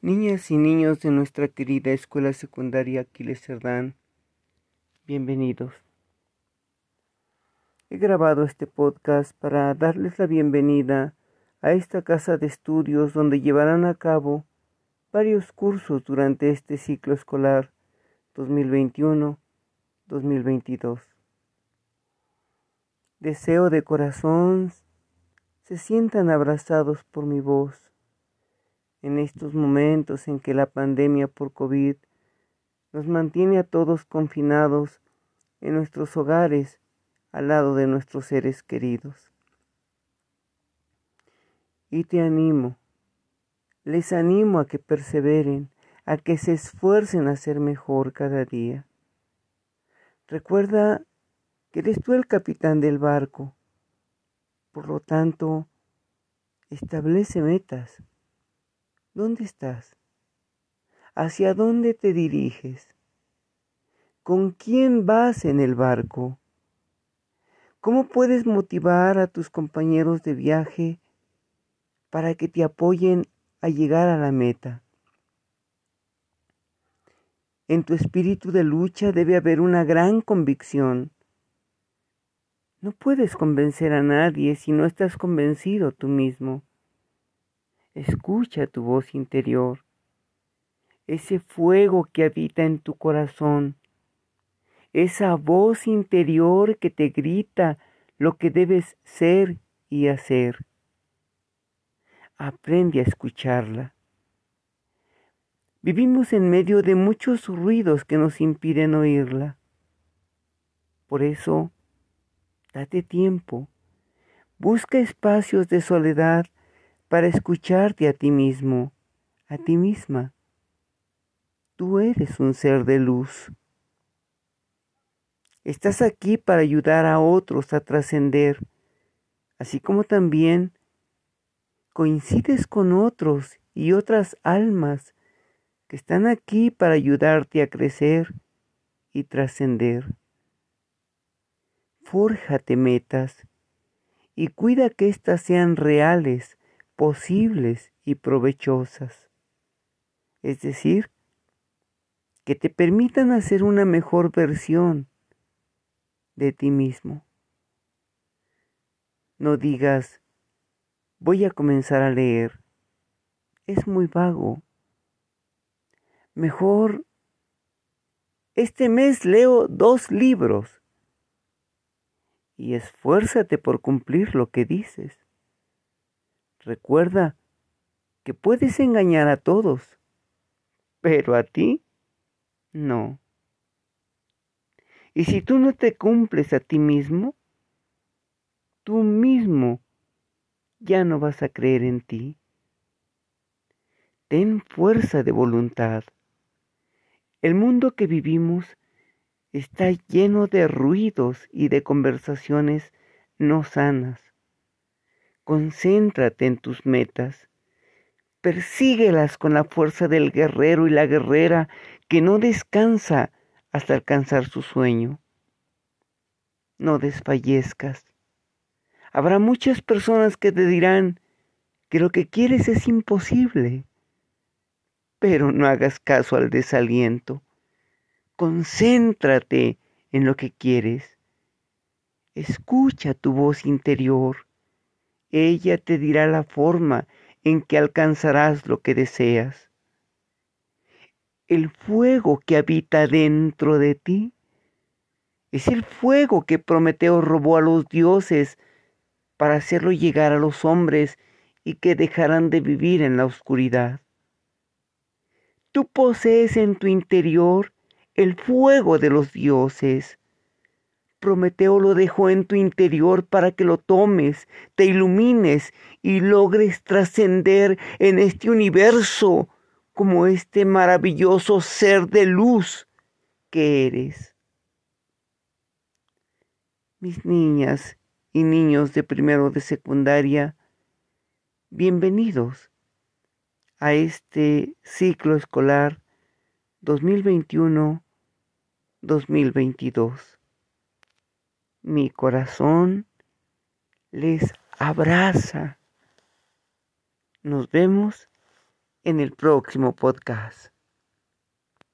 Niñas y niños de nuestra querida escuela secundaria Aquiles Cerdán, bienvenidos. He grabado este podcast para darles la bienvenida a esta casa de estudios donde llevarán a cabo varios cursos durante este ciclo escolar 2021-2022. Deseo de corazón se sientan abrazados por mi voz en estos momentos en que la pandemia por COVID nos mantiene a todos confinados en nuestros hogares al lado de nuestros seres queridos. Y te animo, les animo a que perseveren, a que se esfuercen a ser mejor cada día. Recuerda que eres tú el capitán del barco, por lo tanto, establece metas ¿Dónde estás? ¿Hacia dónde te diriges? ¿Con quién vas en el barco? ¿Cómo puedes motivar a tus compañeros de viaje para que te apoyen a llegar a la meta? En tu espíritu de lucha debe haber una gran convicción. No puedes convencer a nadie si no estás convencido tú mismo. Escucha tu voz interior, ese fuego que habita en tu corazón, esa voz interior que te grita lo que debes ser y hacer. Aprende a escucharla. Vivimos en medio de muchos ruidos que nos impiden oírla. Por eso, date tiempo, busca espacios de soledad para escucharte a ti mismo, a ti misma. Tú eres un ser de luz. Estás aquí para ayudar a otros a trascender, así como también coincides con otros y otras almas que están aquí para ayudarte a crecer y trascender. Fórjate metas y cuida que éstas sean reales posibles y provechosas. Es decir, que te permitan hacer una mejor versión de ti mismo. No digas, voy a comenzar a leer. Es muy vago. Mejor, este mes leo dos libros. Y esfuérzate por cumplir lo que dices. Recuerda que puedes engañar a todos, pero a ti no. Y si tú no te cumples a ti mismo, tú mismo ya no vas a creer en ti. Ten fuerza de voluntad. El mundo que vivimos está lleno de ruidos y de conversaciones no sanas. Concéntrate en tus metas. Persíguelas con la fuerza del guerrero y la guerrera que no descansa hasta alcanzar su sueño. No desfallezcas. Habrá muchas personas que te dirán que lo que quieres es imposible, pero no hagas caso al desaliento. Concéntrate en lo que quieres. Escucha tu voz interior ella te dirá la forma en que alcanzarás lo que deseas. El fuego que habita dentro de ti es el fuego que Prometeo robó a los dioses para hacerlo llegar a los hombres y que dejarán de vivir en la oscuridad. Tú posees en tu interior el fuego de los dioses Prometeo lo dejó en tu interior para que lo tomes, te ilumines y logres trascender en este universo como este maravilloso ser de luz que eres. Mis niñas y niños de primero de secundaria, bienvenidos a este ciclo escolar 2021-2022 mi corazón les abraza. Nos vemos en el próximo podcast.